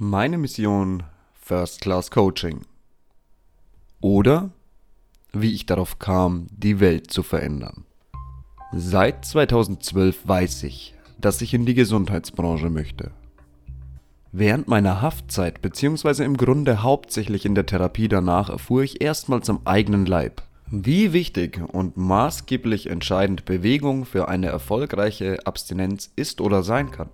Meine Mission First Class Coaching. Oder wie ich darauf kam, die Welt zu verändern. Seit 2012 weiß ich, dass ich in die Gesundheitsbranche möchte. Während meiner Haftzeit bzw. im Grunde hauptsächlich in der Therapie danach erfuhr ich erstmals am eigenen Leib, wie wichtig und maßgeblich entscheidend Bewegung für eine erfolgreiche Abstinenz ist oder sein kann.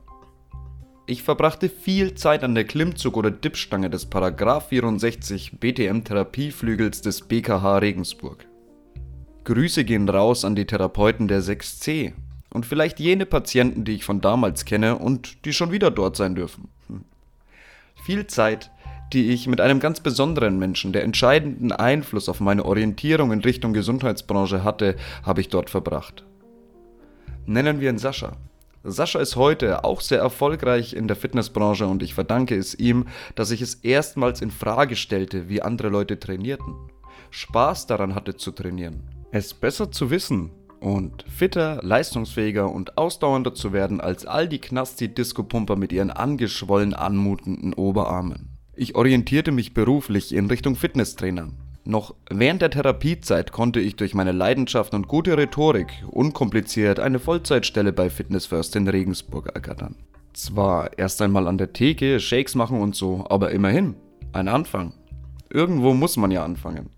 Ich verbrachte viel Zeit an der Klimmzug- oder Dippstange des Paragraph 64 BTM-Therapieflügels des BKH Regensburg. Grüße gehen raus an die Therapeuten der 6C und vielleicht jene Patienten, die ich von damals kenne und die schon wieder dort sein dürfen. Hm. Viel Zeit, die ich mit einem ganz besonderen Menschen, der entscheidenden Einfluss auf meine Orientierung in Richtung Gesundheitsbranche hatte, habe ich dort verbracht. Nennen wir ihn Sascha. Sascha ist heute auch sehr erfolgreich in der Fitnessbranche und ich verdanke es ihm, dass ich es erstmals in Frage stellte, wie andere Leute trainierten. Spaß daran hatte zu trainieren. Es besser zu wissen und fitter, leistungsfähiger und ausdauernder zu werden als all die Knasti-Disco-Pumper mit ihren angeschwollen anmutenden Oberarmen. Ich orientierte mich beruflich in Richtung Fitnesstrainer. Noch während der Therapiezeit konnte ich durch meine Leidenschaft und gute Rhetorik unkompliziert eine Vollzeitstelle bei Fitness First in Regensburg ergattern. Zwar erst einmal an der Theke, Shakes machen und so, aber immerhin, ein Anfang. Irgendwo muss man ja anfangen.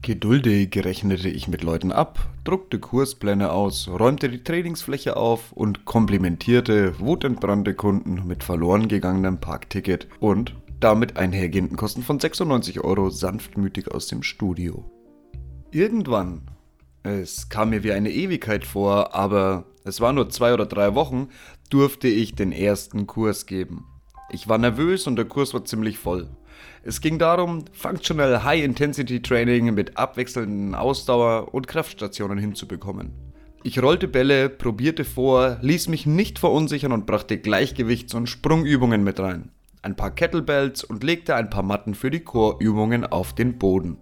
Geduldig rechnete ich mit Leuten ab, druckte Kurspläne aus, räumte die Trainingsfläche auf und komplimentierte wutentbrannte Kunden mit verloren gegangenem Parkticket und damit einhergehenden Kosten von 96 Euro sanftmütig aus dem Studio. Irgendwann, es kam mir wie eine Ewigkeit vor, aber es war nur zwei oder drei Wochen, durfte ich den ersten Kurs geben. Ich war nervös und der Kurs war ziemlich voll. Es ging darum, Functional High Intensity Training mit abwechselnden Ausdauer- und Kraftstationen hinzubekommen. Ich rollte Bälle, probierte vor, ließ mich nicht verunsichern und brachte Gleichgewichts- und Sprungübungen mit rein ein paar Kettlebells und legte ein paar Matten für die Chorübungen auf den Boden.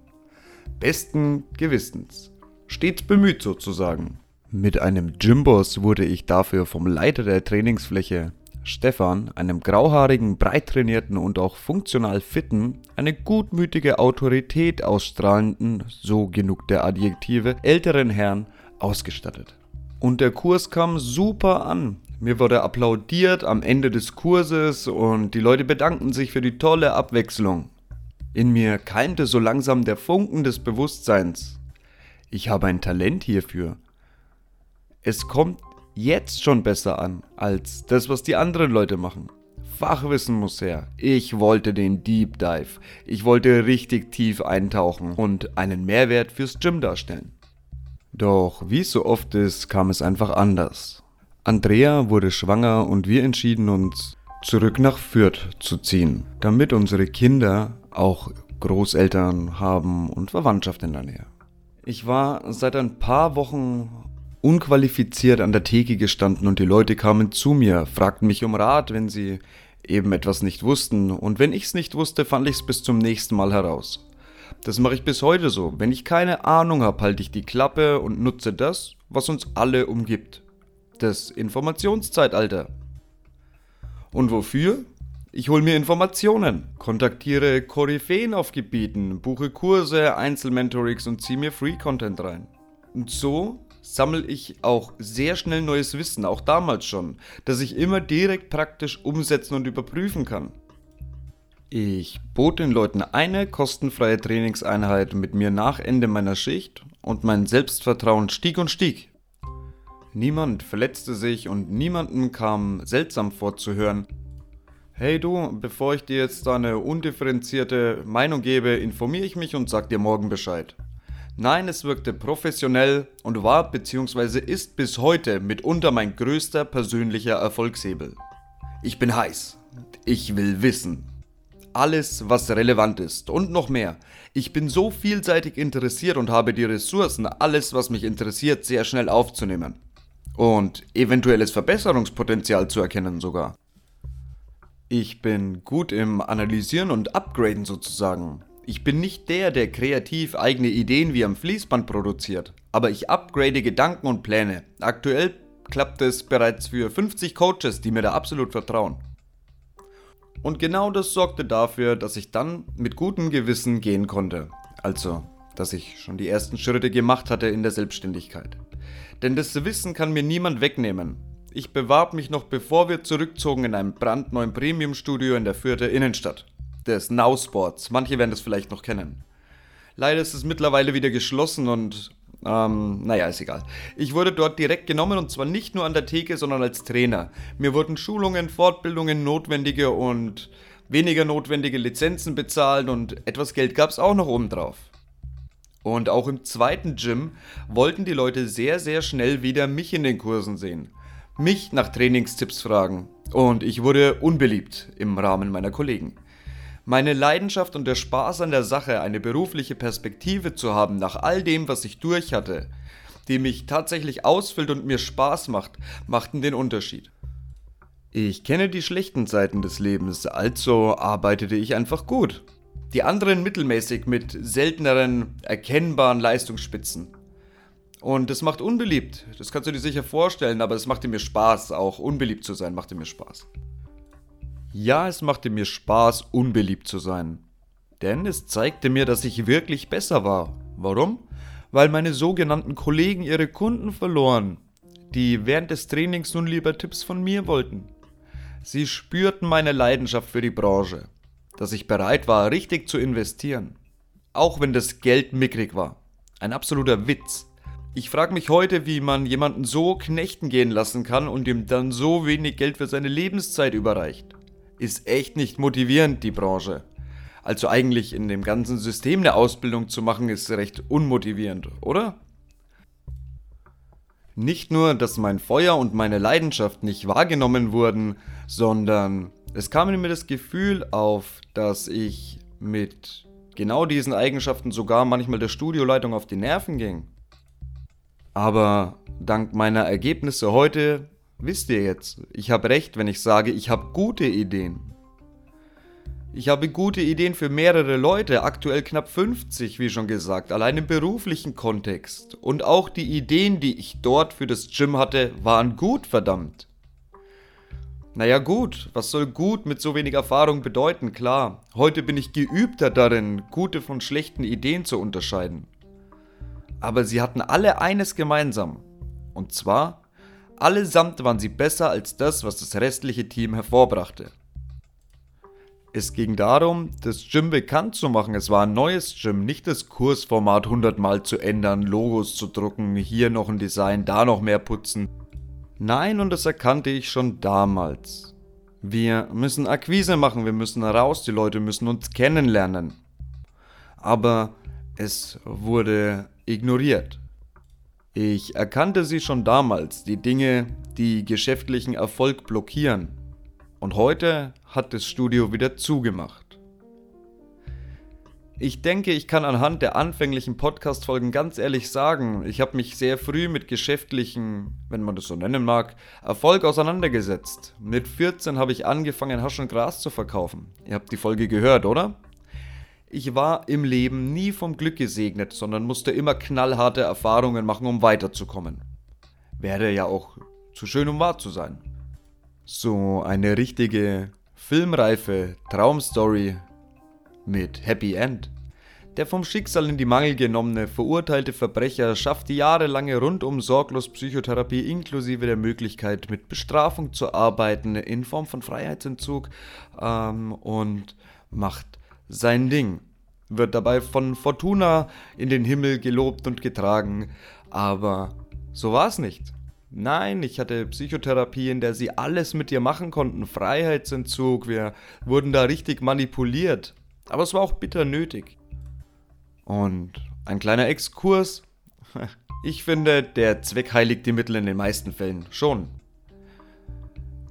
Besten Gewissens. Stets bemüht sozusagen. Mit einem Gymboss wurde ich dafür vom Leiter der Trainingsfläche, Stefan, einem grauhaarigen, breit trainierten und auch funktional fitten, eine gutmütige Autorität ausstrahlenden, so genug der Adjektive, älteren Herrn ausgestattet. Und der Kurs kam super an. Mir wurde applaudiert am Ende des Kurses und die Leute bedankten sich für die tolle Abwechslung. In mir keimte so langsam der Funken des Bewusstseins. Ich habe ein Talent hierfür. Es kommt jetzt schon besser an als das, was die anderen Leute machen. Fachwissen muss her. Ich wollte den Deep Dive. Ich wollte richtig tief eintauchen und einen Mehrwert fürs Gym darstellen. Doch wie es so oft ist, kam es einfach anders. Andrea wurde schwanger und wir entschieden uns, zurück nach Fürth zu ziehen, damit unsere Kinder auch Großeltern haben und Verwandtschaft in der Nähe. Ich war seit ein paar Wochen unqualifiziert an der Theke gestanden und die Leute kamen zu mir, fragten mich um Rat, wenn sie eben etwas nicht wussten. Und wenn ich es nicht wusste, fand ich es bis zum nächsten Mal heraus. Das mache ich bis heute so. Wenn ich keine Ahnung habe, halte ich die Klappe und nutze das, was uns alle umgibt das Informationszeitalter. Und wofür? Ich hole mir Informationen, kontaktiere Koryphäen auf Gebieten, buche Kurse, Einzelmentorings und ziehe mir Free-Content rein. Und so sammle ich auch sehr schnell neues Wissen, auch damals schon, das ich immer direkt praktisch umsetzen und überprüfen kann. Ich bot den Leuten eine kostenfreie Trainingseinheit mit mir nach Ende meiner Schicht und mein Selbstvertrauen stieg und stieg. Niemand verletzte sich und niemandem kam seltsam vorzuhören. Hey du, bevor ich dir jetzt eine undifferenzierte Meinung gebe, informiere ich mich und sag dir morgen Bescheid. Nein, es wirkte professionell und war bzw. ist bis heute mitunter mein größter persönlicher Erfolgshebel. Ich bin heiß. Ich will wissen. Alles, was relevant ist und noch mehr. Ich bin so vielseitig interessiert und habe die Ressourcen, alles, was mich interessiert, sehr schnell aufzunehmen und eventuelles Verbesserungspotenzial zu erkennen sogar. Ich bin gut im Analysieren und Upgraden sozusagen. Ich bin nicht der, der kreativ eigene Ideen wie am Fließband produziert, aber ich upgrade Gedanken und Pläne. Aktuell klappt es bereits für 50 Coaches, die mir da absolut vertrauen. Und genau das sorgte dafür, dass ich dann mit gutem Gewissen gehen konnte. Also, dass ich schon die ersten Schritte gemacht hatte in der Selbstständigkeit. Denn das Wissen kann mir niemand wegnehmen. Ich bewarb mich noch bevor wir zurückzogen in einem brandneuen Premium-Studio in der Fürther Innenstadt. Des Now Sports. Manche werden das vielleicht noch kennen. Leider ist es mittlerweile wieder geschlossen und ähm, naja, ist egal. Ich wurde dort direkt genommen und zwar nicht nur an der Theke, sondern als Trainer. Mir wurden Schulungen, Fortbildungen, notwendige und weniger notwendige Lizenzen bezahlt und etwas Geld gab es auch noch obendrauf. Und auch im zweiten Gym wollten die Leute sehr, sehr schnell wieder mich in den Kursen sehen. Mich nach Trainingstipps fragen. Und ich wurde unbeliebt im Rahmen meiner Kollegen. Meine Leidenschaft und der Spaß an der Sache, eine berufliche Perspektive zu haben nach all dem, was ich durch hatte, die mich tatsächlich ausfüllt und mir Spaß macht, machten den Unterschied. Ich kenne die schlechten Seiten des Lebens, also arbeitete ich einfach gut. Die anderen mittelmäßig mit selteneren, erkennbaren Leistungsspitzen. Und das macht unbeliebt. Das kannst du dir sicher vorstellen, aber es machte mir Spaß, auch unbeliebt zu sein, machte mir Spaß. Ja, es machte mir Spaß, unbeliebt zu sein. Denn es zeigte mir, dass ich wirklich besser war. Warum? Weil meine sogenannten Kollegen ihre Kunden verloren, die während des Trainings nun lieber Tipps von mir wollten. Sie spürten meine Leidenschaft für die Branche, dass ich bereit war, richtig zu investieren. Auch wenn das Geld mickrig war. Ein absoluter Witz. Ich frage mich heute, wie man jemanden so knechten gehen lassen kann und ihm dann so wenig Geld für seine Lebenszeit überreicht ist echt nicht motivierend, die Branche. Also eigentlich in dem ganzen System eine Ausbildung zu machen, ist recht unmotivierend, oder? Nicht nur, dass mein Feuer und meine Leidenschaft nicht wahrgenommen wurden, sondern es kam mir das Gefühl auf, dass ich mit genau diesen Eigenschaften sogar manchmal der Studioleitung auf die Nerven ging. Aber dank meiner Ergebnisse heute Wisst ihr jetzt, ich habe recht, wenn ich sage, ich habe gute Ideen. Ich habe gute Ideen für mehrere Leute, aktuell knapp 50, wie schon gesagt, allein im beruflichen Kontext. Und auch die Ideen, die ich dort für das Gym hatte, waren gut, verdammt. Naja gut, was soll gut mit so wenig Erfahrung bedeuten, klar. Heute bin ich geübter darin, gute von schlechten Ideen zu unterscheiden. Aber sie hatten alle eines gemeinsam. Und zwar, Allesamt waren sie besser als das, was das restliche Team hervorbrachte. Es ging darum, das Gym bekannt zu machen. Es war ein neues Gym, nicht das Kursformat 100 Mal zu ändern, Logos zu drucken, hier noch ein Design, da noch mehr putzen. Nein, und das erkannte ich schon damals. Wir müssen Akquise machen, wir müssen raus, die Leute müssen uns kennenlernen. Aber es wurde ignoriert. Ich erkannte sie schon damals, die Dinge, die geschäftlichen Erfolg blockieren. Und heute hat das Studio wieder zugemacht. Ich denke, ich kann anhand der anfänglichen Podcast-Folgen ganz ehrlich sagen, ich habe mich sehr früh mit geschäftlichen, wenn man das so nennen mag, Erfolg auseinandergesetzt. Mit 14 habe ich angefangen, Hasch und Gras zu verkaufen. Ihr habt die Folge gehört, oder? Ich war im Leben nie vom Glück gesegnet, sondern musste immer knallharte Erfahrungen machen, um weiterzukommen. Wäre ja auch zu schön, um wahr zu sein. So eine richtige filmreife Traumstory mit Happy End. Der vom Schicksal in die Mangel genommene, verurteilte Verbrecher schafft die jahrelange rundum sorglos Psychotherapie inklusive der Möglichkeit, mit Bestrafung zu arbeiten in Form von Freiheitsentzug ähm, und macht sein Ding, wird dabei von Fortuna in den Himmel gelobt und getragen, aber so war es nicht. Nein, ich hatte Psychotherapie, in der sie alles mit dir machen konnten, Freiheitsentzug, wir wurden da richtig manipuliert, aber es war auch bitter nötig. Und ein kleiner Exkurs. Ich finde, der Zweck heiligt die Mittel in den meisten Fällen schon.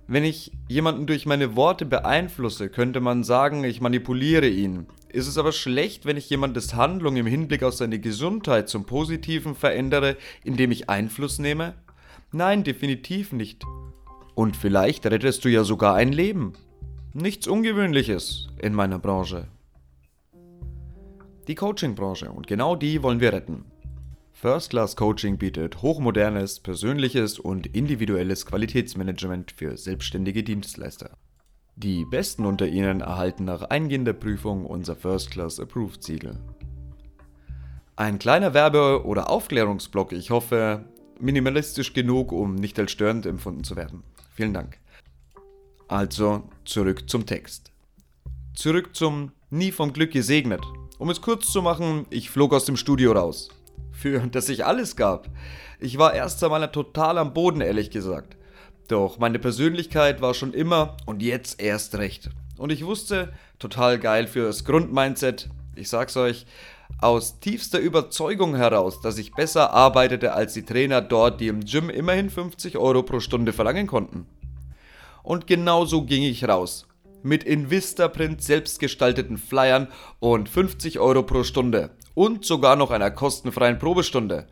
Wenn ich jemanden durch meine Worte beeinflusse, könnte man sagen, ich manipuliere ihn. Ist es aber schlecht, wenn ich jemandes Handlung im Hinblick auf seine Gesundheit zum Positiven verändere, indem ich Einfluss nehme? Nein, definitiv nicht. Und vielleicht rettest du ja sogar ein Leben. Nichts Ungewöhnliches in meiner Branche. Die Coaching-Branche und genau die wollen wir retten. First Class Coaching bietet hochmodernes, persönliches und individuelles Qualitätsmanagement für selbstständige Dienstleister. Die Besten unter Ihnen erhalten nach eingehender Prüfung unser First Class Approved Siegel. Ein kleiner Werbe- oder Aufklärungsblock, ich hoffe, minimalistisch genug, um nicht als störend empfunden zu werden. Vielen Dank. Also zurück zum Text. Zurück zum Nie vom Glück gesegnet. Um es kurz zu machen, ich flog aus dem Studio raus. Für das ich alles gab. Ich war erst einmal total am Boden, ehrlich gesagt. Doch meine Persönlichkeit war schon immer und jetzt erst recht. Und ich wusste, total geil fürs Grundmindset, ich sag's euch, aus tiefster Überzeugung heraus, dass ich besser arbeitete als die Trainer dort, die im Gym immerhin 50 Euro pro Stunde verlangen konnten. Und genau so ging ich raus. Mit in Vistaprint selbstgestalteten Flyern und 50 Euro pro Stunde. Und sogar noch einer kostenfreien Probestunde.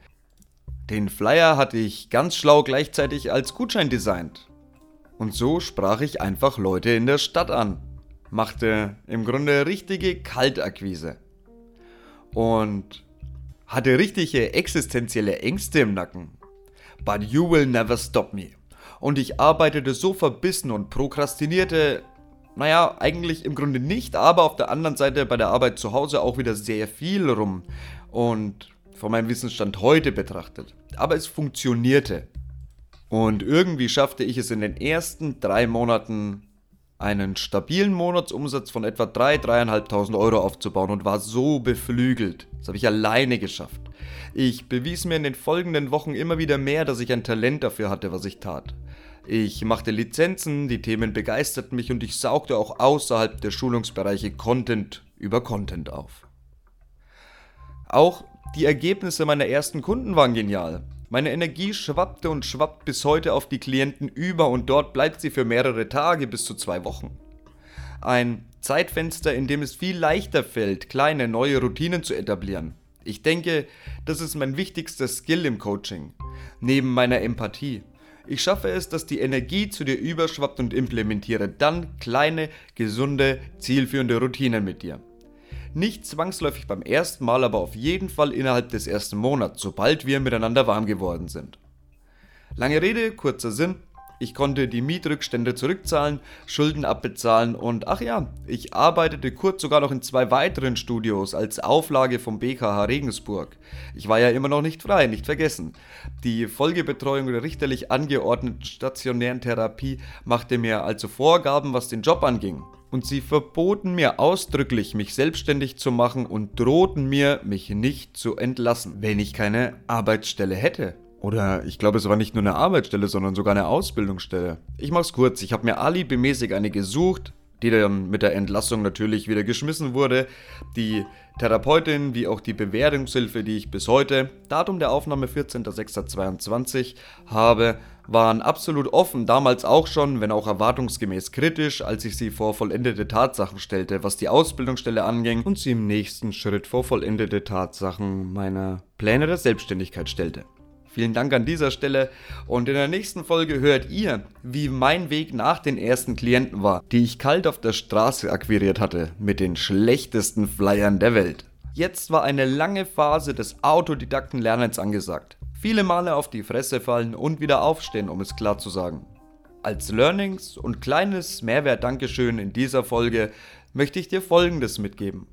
Den Flyer hatte ich ganz schlau gleichzeitig als Gutschein designt. Und so sprach ich einfach Leute in der Stadt an. Machte im Grunde richtige Kaltakquise. Und hatte richtige existenzielle Ängste im Nacken. But you will never stop me. Und ich arbeitete so verbissen und prokrastinierte, naja, eigentlich im Grunde nicht, aber auf der anderen Seite bei der Arbeit zu Hause auch wieder sehr viel rum. Und von meinem Wissensstand heute betrachtet. Aber es funktionierte. Und irgendwie schaffte ich es in den ersten drei Monaten einen stabilen Monatsumsatz von etwa 3.000, 3.500 Euro aufzubauen und war so beflügelt. Das habe ich alleine geschafft. Ich bewies mir in den folgenden Wochen immer wieder mehr, dass ich ein Talent dafür hatte, was ich tat. Ich machte Lizenzen, die Themen begeisterten mich und ich saugte auch außerhalb der Schulungsbereiche Content über Content auf. Auch die Ergebnisse meiner ersten Kunden waren genial. Meine Energie schwappte und schwappt bis heute auf die Klienten über und dort bleibt sie für mehrere Tage bis zu zwei Wochen. Ein Zeitfenster, in dem es viel leichter fällt, kleine neue Routinen zu etablieren. Ich denke, das ist mein wichtigster Skill im Coaching, neben meiner Empathie. Ich schaffe es, dass die Energie zu dir überschwappt und implementiere dann kleine, gesunde, zielführende Routinen mit dir. Nicht zwangsläufig beim ersten Mal, aber auf jeden Fall innerhalb des ersten Monats, sobald wir miteinander warm geworden sind. Lange Rede, kurzer Sinn. Ich konnte die Mietrückstände zurückzahlen, Schulden abbezahlen und ach ja, ich arbeitete kurz sogar noch in zwei weiteren Studios als Auflage vom BKH Regensburg. Ich war ja immer noch nicht frei, nicht vergessen. Die Folgebetreuung der richterlich angeordneten stationären Therapie machte mir also Vorgaben, was den Job anging und sie verboten mir ausdrücklich, mich selbstständig zu machen und drohten mir, mich nicht zu entlassen, wenn ich keine Arbeitsstelle hätte. Oder ich glaube, es war nicht nur eine Arbeitsstelle, sondern sogar eine Ausbildungsstelle. Ich mach's kurz, ich habe mir alibimäßig eine gesucht, die dann mit der Entlassung natürlich wieder geschmissen wurde. Die Therapeutin wie auch die Bewährungshilfe, die ich bis heute, Datum der Aufnahme 14.06.22, habe, waren absolut offen, damals auch schon, wenn auch erwartungsgemäß kritisch, als ich sie vor vollendete Tatsachen stellte, was die Ausbildungsstelle anging und sie im nächsten Schritt vor vollendete Tatsachen meiner Pläne der Selbstständigkeit stellte. Vielen Dank an dieser Stelle und in der nächsten Folge hört ihr, wie mein Weg nach den ersten Klienten war, die ich kalt auf der Straße akquiriert hatte mit den schlechtesten Flyern der Welt. Jetzt war eine lange Phase des autodidakten Lernens angesagt. Viele Male auf die Fresse fallen und wieder aufstehen, um es klar zu sagen. Als Learnings und kleines Mehrwert-Dankeschön in dieser Folge möchte ich dir folgendes mitgeben.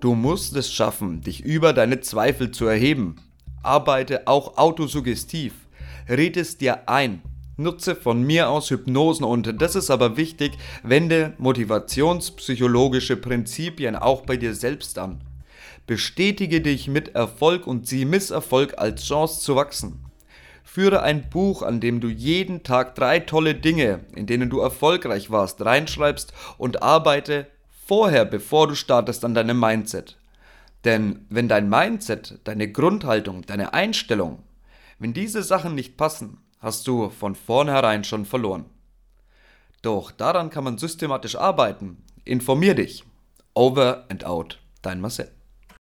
Du musst es schaffen, dich über deine Zweifel zu erheben Arbeite auch autosuggestiv. Red es dir ein. Nutze von mir aus Hypnosen und das ist aber wichtig, wende motivationspsychologische Prinzipien auch bei dir selbst an. Bestätige dich mit Erfolg und sieh Misserfolg als Chance zu wachsen. Führe ein Buch, an dem du jeden Tag drei tolle Dinge, in denen du erfolgreich warst, reinschreibst und arbeite vorher, bevor du startest, an deinem Mindset. Denn wenn dein Mindset, deine Grundhaltung, deine Einstellung, wenn diese Sachen nicht passen, hast du von vornherein schon verloren. Doch daran kann man systematisch arbeiten. Informier dich. Over and out. Dein Marcel.